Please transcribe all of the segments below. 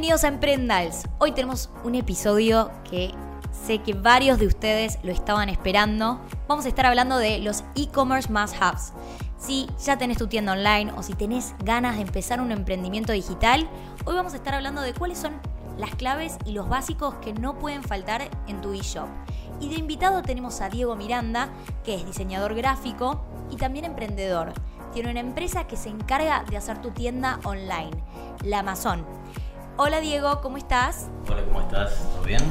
Bienvenidos a Emprendals. Hoy tenemos un episodio que sé que varios de ustedes lo estaban esperando. Vamos a estar hablando de los e-commerce más hubs. Si ya tenés tu tienda online o si tenés ganas de empezar un emprendimiento digital, hoy vamos a estar hablando de cuáles son las claves y los básicos que no pueden faltar en tu eShop. Y de invitado tenemos a Diego Miranda, que es diseñador gráfico y también emprendedor. Tiene una empresa que se encarga de hacer tu tienda online, la Amazon. Hola Diego, ¿cómo estás? Hola, ¿cómo estás? ¿Todo bien?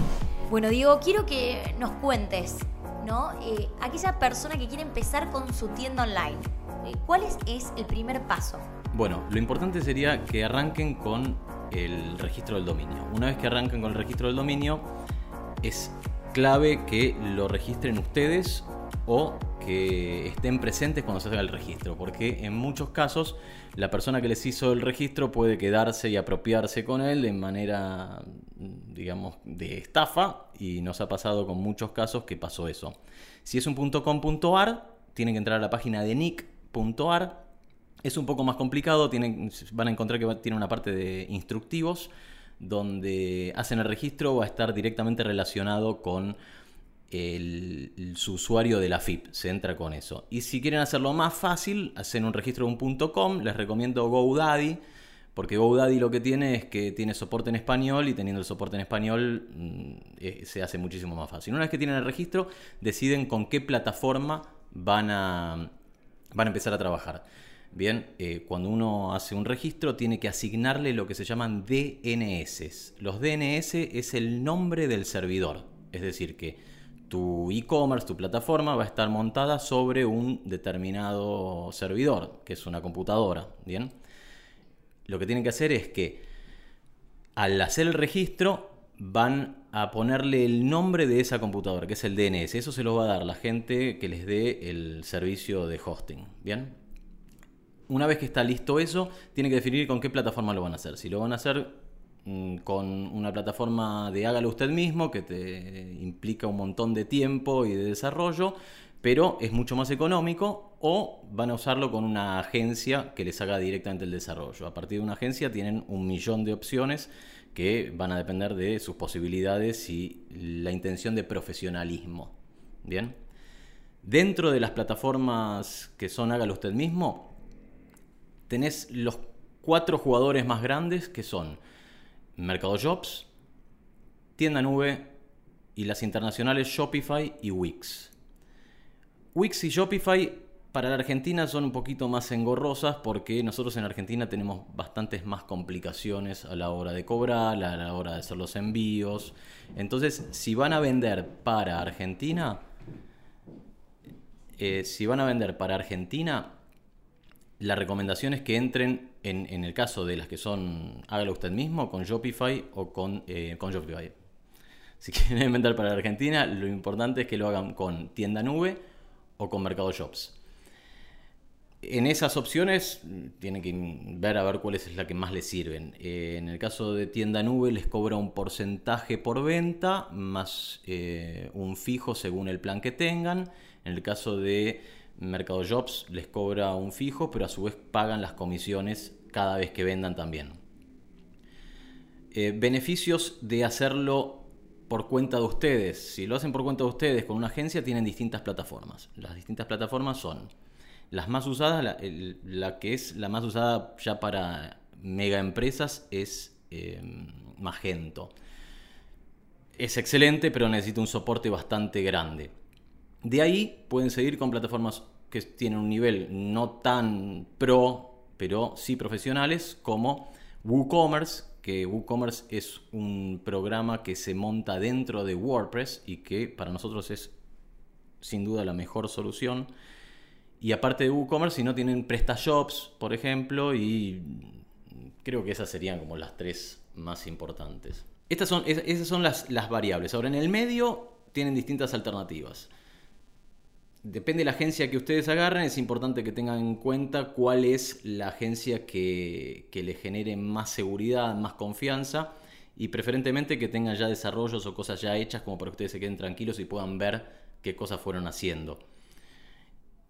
Bueno Diego, quiero que nos cuentes, ¿no? Eh, aquella persona que quiere empezar con su tienda online, eh, ¿cuál es, es el primer paso? Bueno, lo importante sería que arranquen con el registro del dominio. Una vez que arranquen con el registro del dominio, es clave que lo registren ustedes o que estén presentes cuando se haga el registro, porque en muchos casos la persona que les hizo el registro puede quedarse y apropiarse con él de manera, digamos, de estafa y nos ha pasado con muchos casos que pasó eso. Si es un .com.ar, tienen que entrar a la página de nick.ar. Es un poco más complicado, tienen, van a encontrar que tiene una parte de instructivos donde hacen el registro, va a estar directamente relacionado con el, su usuario de la FIP, se entra con eso. Y si quieren hacerlo más fácil, hacen un registro de un .com, les recomiendo GoDaddy, porque GoDaddy lo que tiene es que tiene soporte en español y teniendo el soporte en español mm, eh, se hace muchísimo más fácil. Una vez que tienen el registro, deciden con qué plataforma van a, van a empezar a trabajar. Bien, eh, cuando uno hace un registro tiene que asignarle lo que se llaman DNS. Los DNS es el nombre del servidor. Es decir, que tu e-commerce, tu plataforma va a estar montada sobre un determinado servidor, que es una computadora. Bien, lo que tienen que hacer es que al hacer el registro van a ponerle el nombre de esa computadora, que es el DNS. Eso se lo va a dar la gente que les dé el servicio de hosting. Bien, una vez que está listo eso, tiene que definir con qué plataforma lo van a hacer. Si lo van a hacer con una plataforma de hágalo usted mismo, que te implica un montón de tiempo y de desarrollo, pero es mucho más económico, o van a usarlo con una agencia que les haga directamente el desarrollo. A partir de una agencia tienen un millón de opciones que van a depender de sus posibilidades y la intención de profesionalismo. Bien. Dentro de las plataformas que son hágalo usted mismo, tenés los cuatro jugadores más grandes que son Mercado Jobs, Tienda Nube y las internacionales Shopify y Wix. Wix y Shopify para la Argentina son un poquito más engorrosas porque nosotros en Argentina tenemos bastantes más complicaciones a la hora de cobrar, a la hora de hacer los envíos. Entonces, si van a vender para Argentina, eh, si van a vender para Argentina, la recomendación es que entren en, el caso de las que son, hágalo usted mismo, con Shopify o con, eh, con Shopify. Si quieren vender para la Argentina, lo importante es que lo hagan con tienda nube o con Mercado Shops. En esas opciones tienen que ver a ver cuál es la que más les sirven. Eh, en el caso de tienda nube les cobra un porcentaje por venta más eh, un fijo según el plan que tengan. En el caso de Mercado Jobs les cobra un fijo, pero a su vez pagan las comisiones cada vez que vendan también. Eh, beneficios de hacerlo por cuenta de ustedes. Si lo hacen por cuenta de ustedes con una agencia, tienen distintas plataformas. Las distintas plataformas son las más usadas, la, que es la más usada ya para mega empresas es eh, Magento. Es excelente, pero necesita un soporte bastante grande. De ahí pueden seguir con plataformas que tienen un nivel no tan pro, pero sí profesionales, como WooCommerce, que WooCommerce es un programa que se monta dentro de WordPress y que para nosotros es sin duda la mejor solución. Y aparte de WooCommerce, si no tienen PrestaShops, por ejemplo, y creo que esas serían como las tres más importantes. Estas son, esas son las, las variables. Ahora, en el medio tienen distintas alternativas depende de la agencia que ustedes agarren, es importante que tengan en cuenta cuál es la agencia que, que les genere más seguridad, más confianza y preferentemente que tengan ya desarrollos o cosas ya hechas como para que ustedes se queden tranquilos y puedan ver qué cosas fueron haciendo.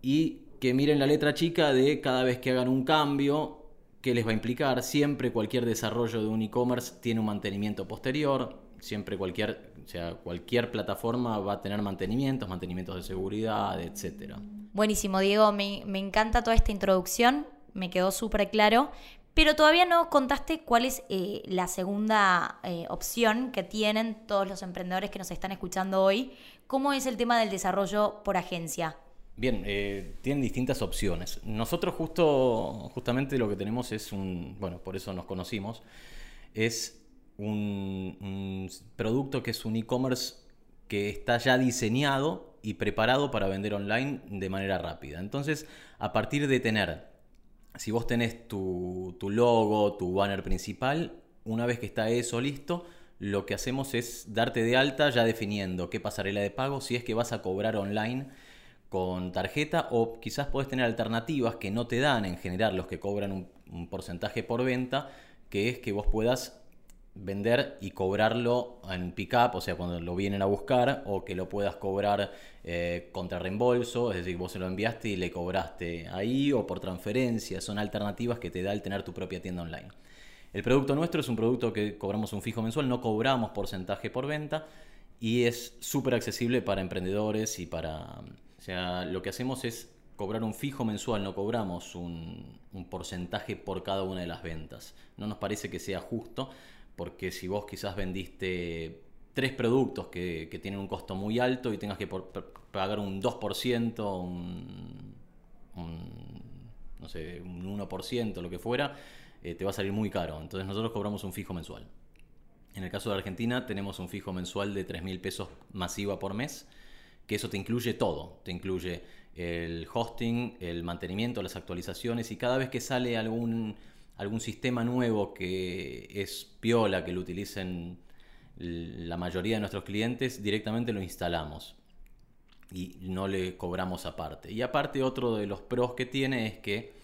Y que miren la letra chica de cada vez que hagan un cambio, ¿Qué les va a implicar? Siempre cualquier desarrollo de un e-commerce tiene un mantenimiento posterior, siempre cualquier, o sea, cualquier plataforma va a tener mantenimientos, mantenimientos de seguridad, etc. Buenísimo, Diego, me, encanta toda esta introducción, me quedó súper claro, pero todavía no contaste cuál es eh, la segunda eh, opción que tienen todos los emprendedores que nos están escuchando hoy. ¿Cómo es el tema del desarrollo por agencia? Bien, eh, tienen distintas opciones. Nosotros justo, justamente lo que tenemos es un, bueno, por eso nos conocimos, es un, producto que es un e-commerce que está ya diseñado y preparado para vender online de manera rápida. Entonces, a partir de tener, si vos tenés tu, tu logo, tu banner principal, una vez que está eso listo, lo que hacemos es darte de alta ya definiendo qué pasarela de pago, si es que vas a cobrar online con tarjeta o quizás podés tener alternativas que no te dan en general los que cobran un, porcentaje por venta, que es que vos puedas vender y cobrarlo en pick-up, o sea, cuando lo vienen a buscar, o que lo puedas cobrar eh, contra reembolso, es decir, vos se lo enviaste y le cobraste ahí, o por transferencia, son alternativas que te da el tener tu propia tienda online. El producto nuestro es un producto que cobramos un fijo mensual, no cobramos porcentaje por venta y es súper accesible para emprendedores y para o sea, lo que hacemos es cobrar un fijo mensual, no cobramos un, porcentaje por cada una de las ventas. No nos parece que sea justo, porque si vos quizás vendiste tres productos que, tienen un costo muy alto y tengas que pagar un 2%, un, no sé, un 1%, lo que fuera, eh, te va a salir muy caro. Entonces nosotros cobramos un fijo mensual. En el caso de Argentina tenemos un fijo mensual de 3 mil pesos masiva por mes que eso te incluye todo, te incluye el hosting, el mantenimiento, las actualizaciones y cada vez que sale algún, algún sistema nuevo que es piola, que lo utilicen la mayoría de nuestros clientes, directamente lo instalamos y no le cobramos aparte. Y aparte otro de los pros que tiene es que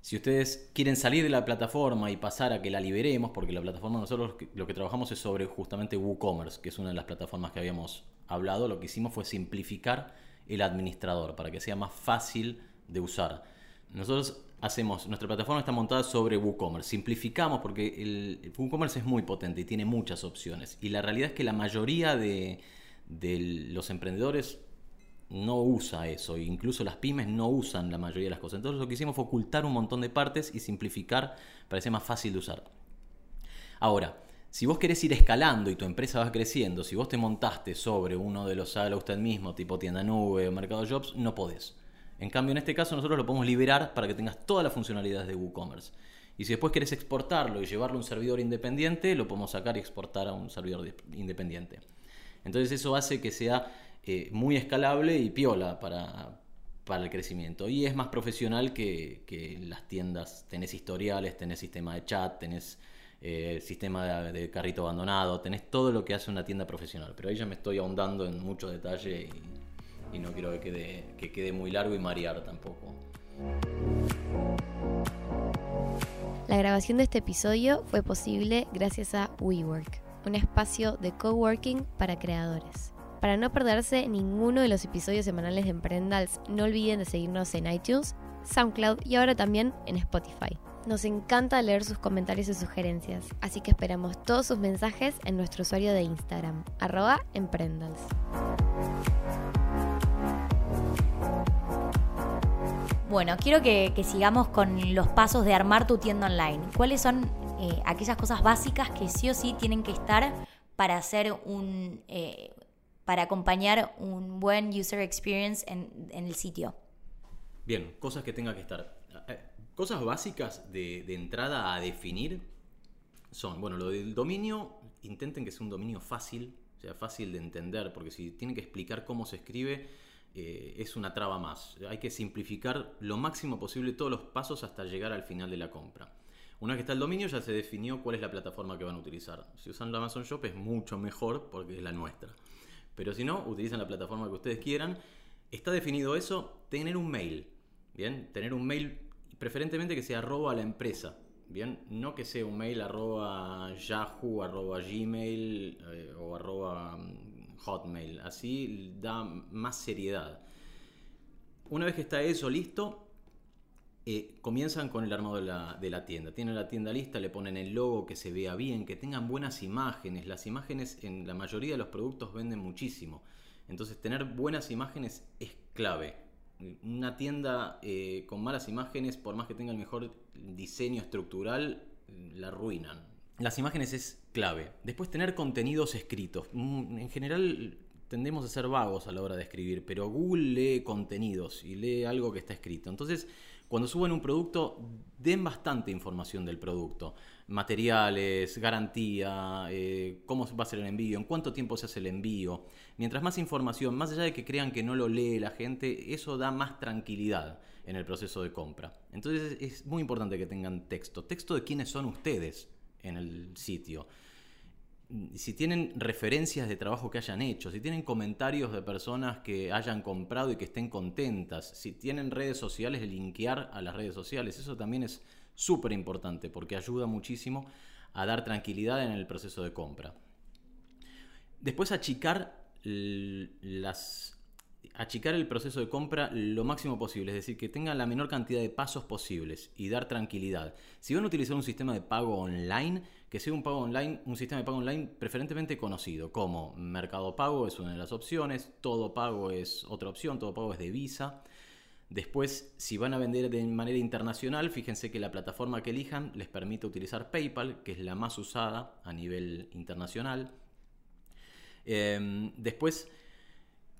si ustedes quieren salir de la plataforma y pasar a que la liberemos, porque la plataforma nosotros lo que trabajamos es sobre justamente WooCommerce, que es una de las plataformas que habíamos hablado, lo que hicimos fue simplificar el administrador para que sea más fácil de usar. Nosotros hacemos, nuestra plataforma está montada sobre WooCommerce, simplificamos porque el, WooCommerce es muy potente y tiene muchas opciones. Y la realidad es que la mayoría de, los emprendedores no usa eso, incluso las pymes no usan la mayoría de las cosas. Entonces lo que hicimos fue ocultar un montón de partes y simplificar para que sea más fácil de usar. Ahora, si vos querés ir escalando y tu empresa va creciendo, si vos te montaste sobre uno de los hágalo usted mismo, tipo tienda nube o mercado jobs, no podés. En cambio, en este caso nosotros lo podemos liberar para que tengas todas las funcionalidades de WooCommerce. Y si después querés exportarlo y llevarlo a un servidor independiente, lo podemos sacar y exportar a un servidor independiente. Entonces eso hace que sea eh, muy escalable y piola para, el crecimiento. Y es más profesional que, las tiendas. Tenés historiales, tenés sistema de chat, tenés eh, sistema de, carrito abandonado, tenés todo lo que hace una tienda profesional. Pero ahí ya me estoy ahondando en mucho detalle y, no quiero que quede, que quede muy largo y marear tampoco. La grabación de este episodio fue posible gracias a WeWork, un espacio de coworking para creadores. Para no perderse ninguno de los episodios semanales de Emprendals, no olviden de seguirnos en iTunes, SoundCloud y ahora también en Spotify. Nos encanta leer sus comentarios y sugerencias, así que esperamos todos sus mensajes en nuestro usuario de Instagram, arroba emprendals. Bueno, quiero que, sigamos con los pasos de armar tu tienda online. ¿Cuáles son eh, aquellas cosas básicas que sí o sí tienen que estar para hacer un, eh, para acompañar un buen user experience en, el sitio. Bien, cosas que tenga que estar. Eh, cosas básicas de, entrada a definir son, bueno, lo del dominio, intenten que sea un dominio fácil, o sea, fácil de entender, porque si tienen que explicar cómo se escribe, eh, es una traba más. Hay que simplificar lo máximo posible todos los pasos hasta llegar al final de la compra. Una vez que está el dominio, ya se definió cuál es la plataforma que van a utilizar. Si usan la Amazon Shop es mucho mejor porque es la nuestra. Pero si no, utilizan la plataforma que ustedes quieran. Está definido eso, tener un mail. Bien, tener un mail preferentemente que sea arroba a la empresa. Bien, no que sea un mail arroba yahoo, arroba gmail eh, o arroba mm, hotmail. Así da más seriedad. Una vez que está eso listo, eh, comienzan con el armado de la, tienda. Tienen la tienda lista, le ponen el logo, que se vea bien, que tengan buenas imágenes. Las imágenes en la mayoría de los productos venden muchísimo. Entonces tener buenas imágenes es clave. Una tienda eh, con malas imágenes, por más que tenga el mejor diseño estructural, la arruinan. Las imágenes es clave. Después tener contenidos escritos. Mm, en general tendemos a ser vagos a la hora de escribir, pero Google lee contenidos y lee algo que está escrito. Entonces, cuando suben un producto, den bastante información del producto. Materiales, garantía, eh, cómo va a ser el envío, en cuánto tiempo se hace el envío. Mientras más información, más allá de que crean que no lo lee la gente, eso da más tranquilidad en el proceso de compra. Entonces es muy importante que tengan texto. Texto de quiénes son ustedes en el sitio si tienen referencias de trabajo que hayan hecho, si tienen comentarios de personas que hayan comprado y que estén contentas, si tienen redes sociales, linkear a las redes sociales, eso también es súper importante porque ayuda muchísimo a dar tranquilidad en el proceso de compra. Después achicar las achicar el proceso de compra lo máximo posible, es decir, que tenga la menor cantidad de pasos posibles y dar tranquilidad. Si van a utilizar un sistema de pago online, que sea un pago online, un sistema de pago online preferentemente conocido, como Mercado Pago es una de las opciones, Todo Pago es otra opción, Todo Pago es de Visa. Después, si van a vender de manera internacional, fíjense que la plataforma que elijan les permite utilizar PayPal, que es la más usada a nivel internacional. Em, después,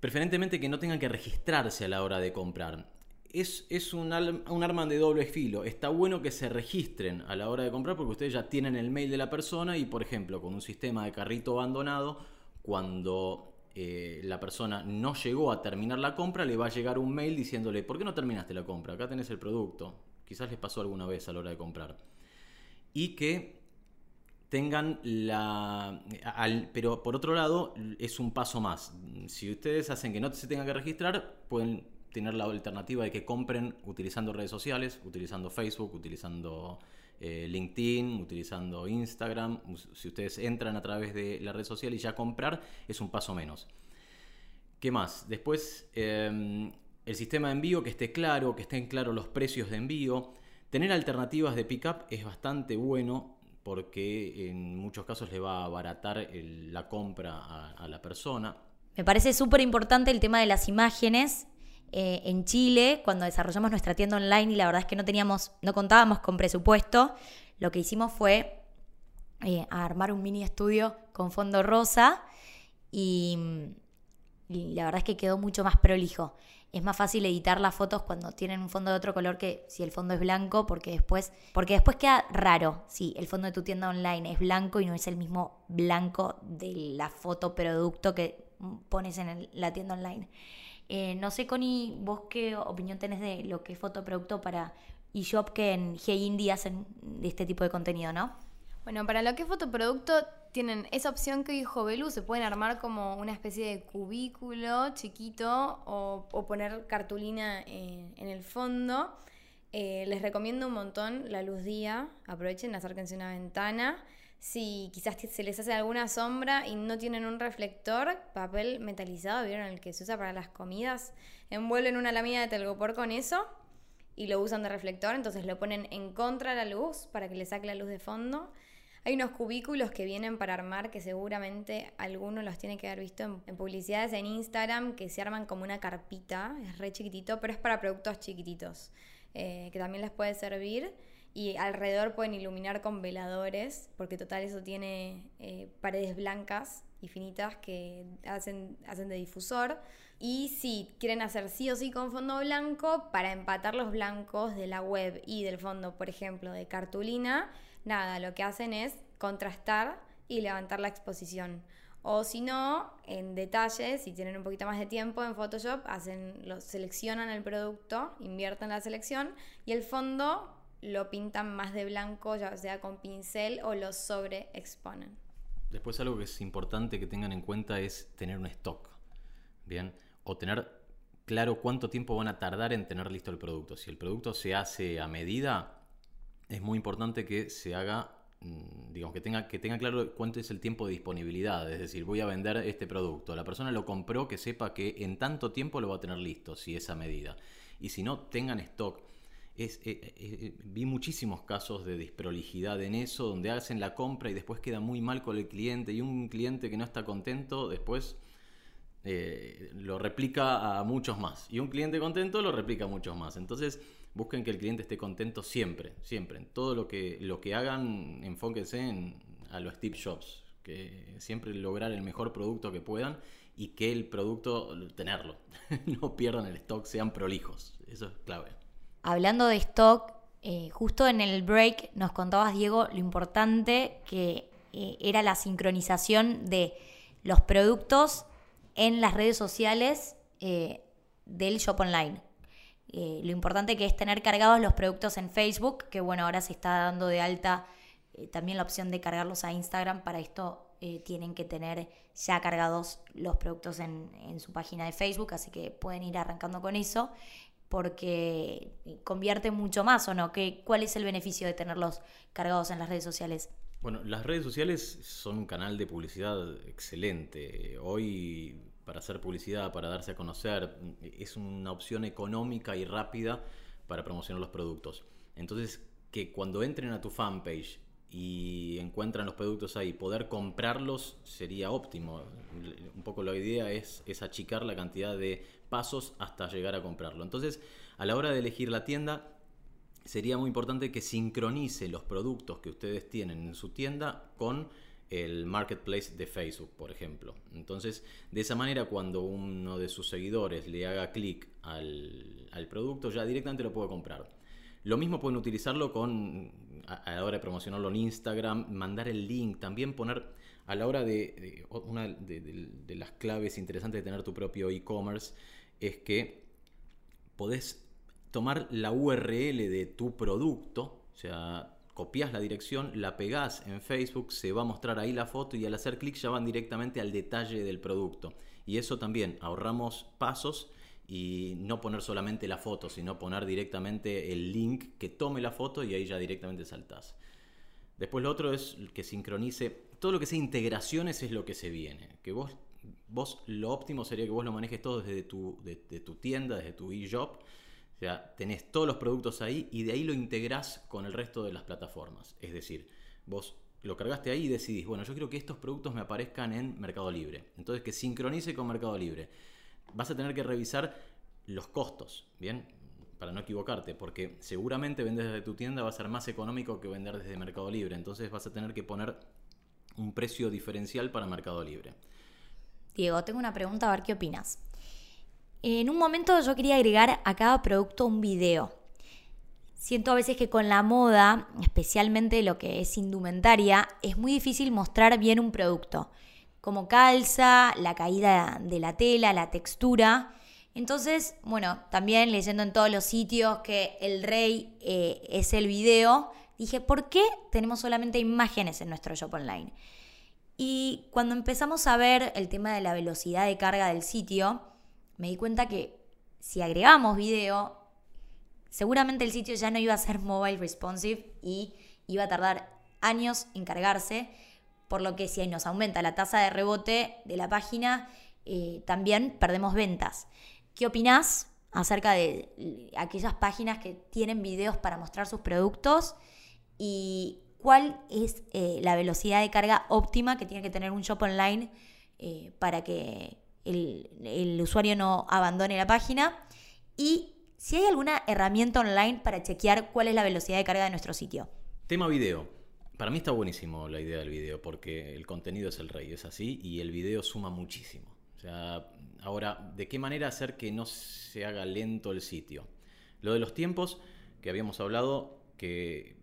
preferentemente que no tengan que registrarse a la hora de comprar. Es, es un, un, arma de doble filo. Está bueno que se registren a la hora de comprar porque ustedes ya tienen el mail de la persona y, por ejemplo, con un sistema de carrito abandonado, cuando eh, la persona no llegó a terminar la compra, le va a llegar un mail diciéndole, ¿por qué no terminaste la compra? Acá tenés el producto. Quizás les pasó alguna vez a la hora de comprar. Y que tengan la... pero por otro lado, es un paso más. Si ustedes hacen que no se tengan que registrar, pueden tener la alternativa de que compren utilizando redes sociales, utilizando Facebook, utilizando eh, LinkedIn, utilizando Instagram. Si ustedes entran a través de la red social y ya comprar, es un paso menos. ¿Qué más? Después, em, el sistema de envío que esté claro, que estén claros los precios de envío. Tener alternativas de pickup es bastante bueno porque en muchos casos le va a abaratar la compra a, la persona. Me parece súper importante el tema de las imágenes. Eh, en Chile, cuando desarrollamos nuestra tienda online y la verdad es que no teníamos, no contábamos con presupuesto, lo que hicimos fue eh, armar un mini estudio con fondo rosa y la verdad es que quedó mucho más prolijo es más fácil editar las fotos cuando tienen un fondo de otro color que si el fondo es blanco, porque después, porque después queda raro si el fondo de tu tienda online es blanco y no es el mismo blanco de la foto producto que pones en la tienda online. Eh, no sé, Connie, vos qué opinión tenés de lo que es fotoproducto para eShop que en Hey Indie hacen este tipo de contenido, ¿no? Bueno, para lo que es fotoproducto, tienen esa opción que dijo Belu, se pueden armar como una especie de cubículo chiquito o, poner cartulina eh, en el fondo. Eh, les recomiendo un montón la luz día, aprovechen, acérquense una ventana. Si quizás se les hace alguna sombra y no tienen un reflector, papel metalizado, ¿vieron el que se usa para las comidas? Envuelven una lámina de telgopor con eso y lo usan de reflector, entonces lo ponen en contra de la luz para que le saque la luz de fondo hay unos cubículos que vienen para armar que seguramente algunos los tiene que haber visto en, publicidades en Instagram que se arman como una carpita, es re chiquitito, pero es para productos chiquititos, eh, que también les puede servir. Y alrededor pueden iluminar con veladores, porque total eso tiene eh, paredes blancas y finitas que hacen, hacen de difusor. Y si quieren hacer sí o sí con fondo blanco, para empatar los blancos de la web y del fondo, por ejemplo, de cartulina, nada, lo que hacen es contrastar y levantar la exposición. O si no, en detalle, si tienen un poquito más de tiempo en Photoshop, hacen, lo, seleccionan el producto, invierten la selección y el fondo lo pintan más de blanco, ya sea con pincel o lo sobreexponen. Después algo que es importante que tengan en cuenta es tener un stock, ¿bien? O tener claro cuánto tiempo van a tardar en tener listo el producto. Si el producto se hace a medida, es muy importante que se haga, mm, digamos, que tenga, que tenga claro cuánto es el tiempo de disponibilidad. Es decir, voy a vender este producto. La persona lo compró, que sepa que en tanto tiempo lo va a tener listo, si es a medida. Y si no, tengan stock. es, eh, eh, vi muchísimos casos de disprolijidad en eso, donde hacen la compra y después queda muy mal con el cliente y un cliente que no está contento después eh, lo replica a muchos más. Y un cliente contento lo replica a muchos más. Entonces busquen que el cliente esté contento siempre, siempre. En todo lo que, lo que hagan, enfóquense en, a los tip shops. Que siempre lograr el mejor producto que puedan y que el producto, tenerlo. no pierdan el stock, sean prolijos. Eso es clave. Hablando de stock, eh, justo en el break nos contabas, Diego, lo importante que eh, era la sincronización de los productos en las redes sociales eh, del shop online. lo importante que es tener cargados los productos en Facebook, que bueno, ahora se está dando de alta también la opción de cargarlos a Instagram. Para esto tienen que tener ya cargados los productos en, en, su página de Facebook, así que pueden ir arrancando con eso porque convierte mucho más o no? ¿Qué, ¿Cuál es el beneficio de tenerlos cargados en las redes sociales? Bueno, las redes sociales son un canal de publicidad excelente. Hoy, para hacer publicidad, para darse a conocer, es una opción económica y rápida para promocionar los productos. Entonces, que cuando entren a tu fanpage y encuentran los productos ahí, poder comprarlos sería óptimo. Un poco la idea es, es achicar la cantidad de pasos hasta llegar a comprarlo. Entonces, a la hora de elegir la tienda, sería muy importante que sincronice los productos que ustedes tienen en su tienda con el marketplace de Facebook, por ejemplo. Entonces, de esa manera, cuando uno de sus seguidores le haga clic al, al producto, ya directamente lo puede comprar. Lo mismo pueden utilizarlo con a, la hora de promocionarlo en Instagram, mandar el link, también poner a la hora de, una de, las claves interesantes de tener tu propio e-commerce es que podés tomar la URL de tu producto, o sea, copias la dirección, la pegás en Facebook, se va a mostrar ahí la foto y al hacer clic ya van directamente al detalle del producto. Y eso también ahorramos pasos y no poner solamente la foto, sino poner directamente el link que tome la foto y ahí ya directamente saltás. Después lo otro es que sincronice, todo lo que sea integraciones es lo que se viene, que vos, vos lo óptimo sería que vos lo manejes todo desde tu, de, tu tienda, desde tu e-shop, o sea, tenés todos los productos ahí y de ahí lo integrás con el resto de las plataformas. Es decir, vos lo cargaste ahí y decidís, bueno, yo quiero que estos productos me aparezcan en Mercado Libre. Entonces que sincronice con Mercado Libre vas a tener que revisar los costos, ¿bien? Para no equivocarte, porque seguramente vender desde tu tienda va a ser más económico que vender desde Mercado Libre, entonces vas a tener que poner un precio diferencial para Mercado Libre. Diego, tengo una pregunta, a ver qué opinas. En un momento yo quería agregar a cada producto un video. Siento a veces que con la moda, especialmente lo que es indumentaria, es muy difícil mostrar bien un producto como calza, la caída de la tela, la textura. Entonces, bueno, también leyendo en todos los sitios que el rey eh, es el video, dije, ¿por qué tenemos solamente imágenes en nuestro shop online? Y cuando empezamos a ver el tema de la velocidad de carga del sitio, me di cuenta que si agregamos video, seguramente el sitio ya no iba a ser mobile responsive y iba a tardar años en cargarse por lo que si nos aumenta la tasa de rebote de la página, eh, también perdemos ventas. ¿Qué opinás acerca de aquellas páginas que tienen videos para mostrar sus productos? ¿Y cuál es eh, la velocidad de carga óptima que tiene que tener un shop online eh, para que el, usuario no abandone la página? Y si hay alguna herramienta online para chequear cuál es la velocidad de carga de nuestro sitio. Tema video. Para mí está buenísimo la idea del video, porque el contenido es el rey, es así, y el video suma muchísimo. O sea, ahora, ¿de qué manera hacer que no se haga lento el sitio? Lo de los tiempos que habíamos hablado, que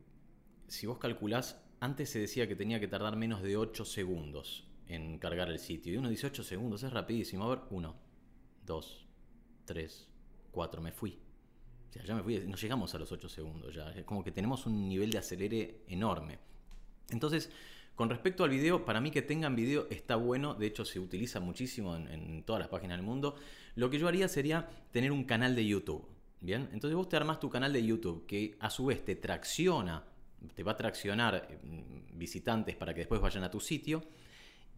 si vos calculás, antes se decía que tenía que tardar menos de 8 segundos en cargar el sitio. Y uno dice 8 segundos, es rapidísimo. A ver, 1, 2, 3, 4, me fui. O sea, ya me fui, no llegamos a los 8 segundos ya. Como que tenemos un nivel de acelere enorme. Entonces, con respecto al video, para mí que tengan video está bueno, de hecho se utiliza muchísimo en, todas las páginas del mundo. Lo que yo haría sería tener un canal de YouTube. Bien, entonces vos te armás tu canal de YouTube que a su vez te tracciona, te va a traccionar eh, visitantes para que después vayan a tu sitio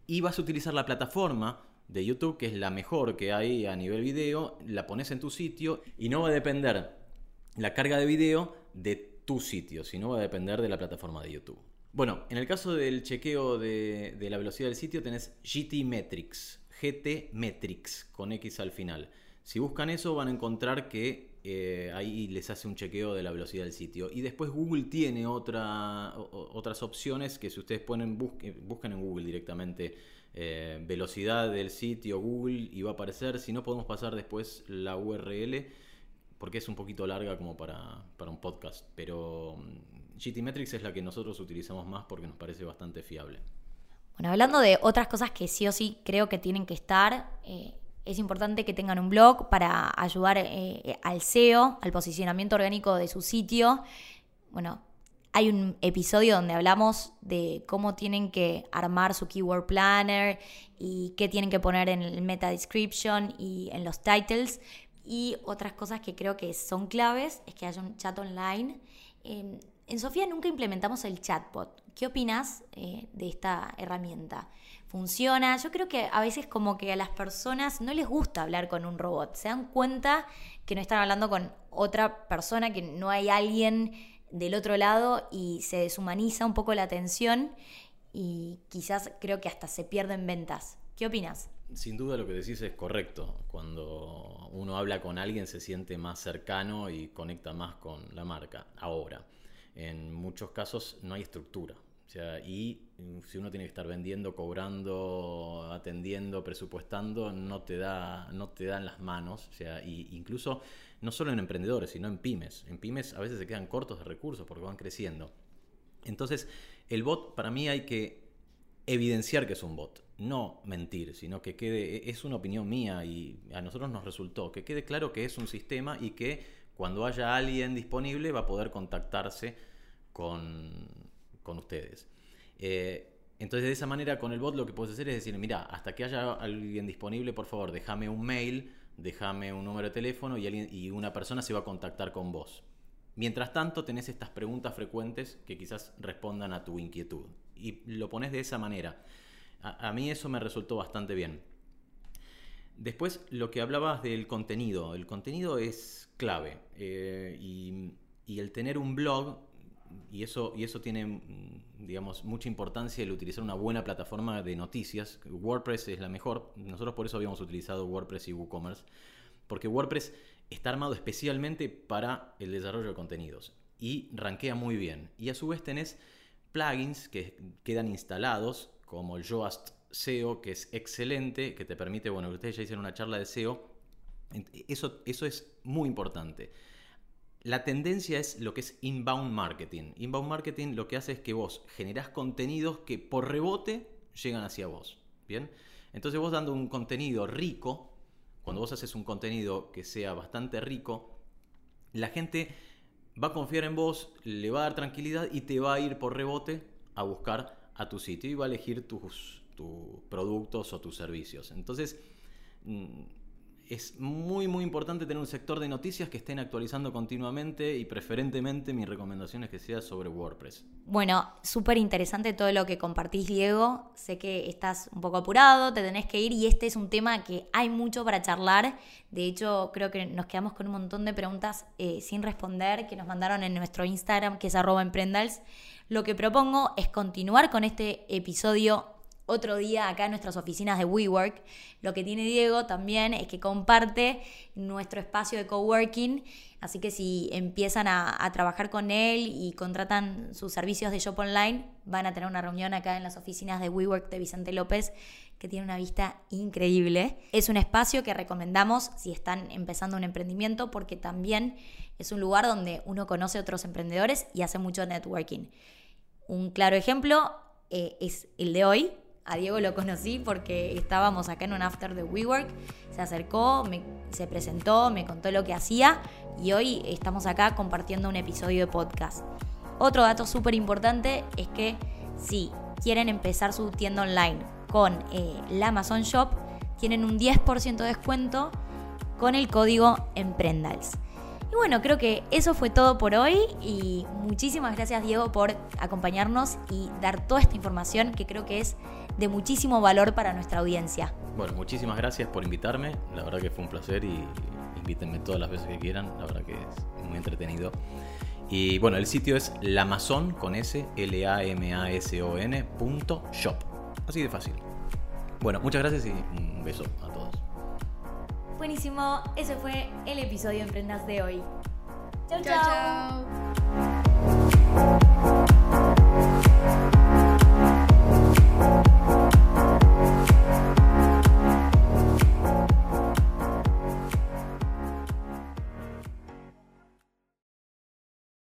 y vas a utilizar la plataforma de YouTube que es la mejor que hay a nivel video, la pones en tu sitio y no va a depender la carga de video de tu sitio, si no va a depender de la plataforma de YouTube. Bueno, en el caso del chequeo de, de la velocidad del sitio tenés GT Metrics, GT Metrics con X al final. Si buscan eso van a encontrar que eh, ahí les hace un chequeo de la velocidad del sitio. Y después Google tiene otra, otras opciones que si ustedes ponen, busquen en Google directamente eh, velocidad del sitio Google y va a aparecer. Si no podemos pasar después la URL porque es un poquito larga como para, para un podcast. Pero mm, GTmetrix es la que nosotros utilizamos más porque nos parece bastante fiable. Bueno, hablando de otras cosas que sí o sí creo que tienen que estar, eh, es importante que tengan un blog para ayudar eh, al SEO, al posicionamiento orgánico de su sitio. Bueno, hay un episodio donde hablamos de cómo tienen que armar su keyword planner y qué tienen que poner en el meta description y en los titles. Y otras cosas que creo que son claves es que haya un chat online. Em, en Sofía nunca implementamos el chatbot. ¿Qué opinas eh, de esta herramienta? Funciona. Yo creo que a veces como que a las personas no les gusta hablar con un robot. Se dan cuenta que no están hablando con otra persona, que no hay alguien del otro lado y se deshumaniza un poco la atención y quizás creo que hasta se pierden ventas. ¿Qué opinas? Sin duda lo que decís es correcto. Cuando uno habla con alguien se siente más cercano y conecta más con la marca. Ahora, en muchos casos no hay estructura. O sea, y mm, si uno tiene que estar vendiendo, cobrando, atendiendo, presupuestando, no te da, no te dan las manos. O sea, y incluso no solo en emprendedores, sino en pymes. En pymes a veces se quedan cortos de recursos porque van creciendo. Entonces, el bot para mí hay que evidenciar que es un bot, no mentir, sino que quede, e, es una opinión mía y a nosotros nos resultó, que quede claro que es un sistema y que cuando haya alguien disponible va a poder contactarse con, con ustedes. Eh, entonces de esa manera con el bot lo que puedes hacer es decir, mira, hasta que haya alguien disponible, por favor, déjame un mail, déjame un número de teléfono y, alguien, y una persona se va a contactar con vos. Mientras tanto, tenés estas preguntas frecuentes que quizás respondan a tu inquietud. Y lo pones de esa manera. A, mí eso me resultó bastante bien. Después, lo que hablabas del contenido. El contenido es clave. Eh, y, y el tener un blog y eso, y eso tiene, mm, digamos, mucha importancia el utilizar una buena plataforma de noticias. WordPress es la mejor. Nosotros por eso habíamos utilizado WordPress y WooCommerce. Porque WordPress está armado especialmente para el desarrollo de contenidos. Y rankea muy bien. Y a su vez tenés plugins que quedan instalados, como el Yoast SEO, que es excelente, que te permite, bueno, ustedes ya hicieron una charla de SEO. Eso, eso es muy importante la tendencia es lo que es inbound marketing. Inbound marketing lo que hace es que vos generás contenidos que por rebote llegan hacia vos. ¿Bien? Entonces vos dando un contenido rico, cuando vos haces un contenido que sea bastante rico, la gente va a confiar en vos, le va a dar tranquilidad y te va a ir por rebote a buscar a tu sitio y va a elegir tus, tus productos o tus servicios. Entonces, mm, es muy muy importante tener un sector de noticias que estén actualizando continuamente y preferentemente mi recomendación es que sea sobre WordPress. Bueno, súper interesante todo lo que compartís Diego, sé que estás un poco apurado, te tenés que ir y este es un tema que hay mucho para charlar, de hecho creo que nos quedamos con un montón de preguntas eh, sin responder que nos mandaron en nuestro Instagram que es arroba emprendals. Lo que propongo es continuar con este episodio otro día acá en nuestras oficinas de WeWork. Lo que tiene Diego también es que comparte nuestro espacio de coworking, así que si empiezan a, trabajar con él y contratan sus servicios de shop online, van a tener una reunión acá en las oficinas de WeWork de Vicente López que tiene una vista increíble. Es un espacio que recomendamos si están empezando un emprendimiento porque también es un lugar donde uno conoce a otros emprendedores y hace mucho networking. Un claro ejemplo eh, es el de hoy, a Diego lo conocí porque estábamos acá en un after de WeWork. Se acercó, se presentó, me contó lo que hacía y hoy estamos acá compartiendo un episodio de podcast. Otro dato súper importante es que si quieren empezar su tienda online con eh, la Amazon Shop, tienen un 10% de descuento con el código Emprendals. Y bueno, creo que eso fue todo por hoy y muchísimas gracias Diego por acompañarnos y dar toda esta información que creo que es de muchísimo valor para nuestra audiencia. Bueno, muchísimas gracias por invitarme, la verdad que fue un placer y, invítenme todas las veces que quieran, la verdad que es muy entretenido. Y bueno, el sitio es lamazon con S, L-A-M-A-S-O-N punto shop. Así de fácil. Bueno, muchas gracias y un beso a todos. Buenísimo, ese fue el episodio de Emprendas de hoy. Chau, Chao, chau. chao.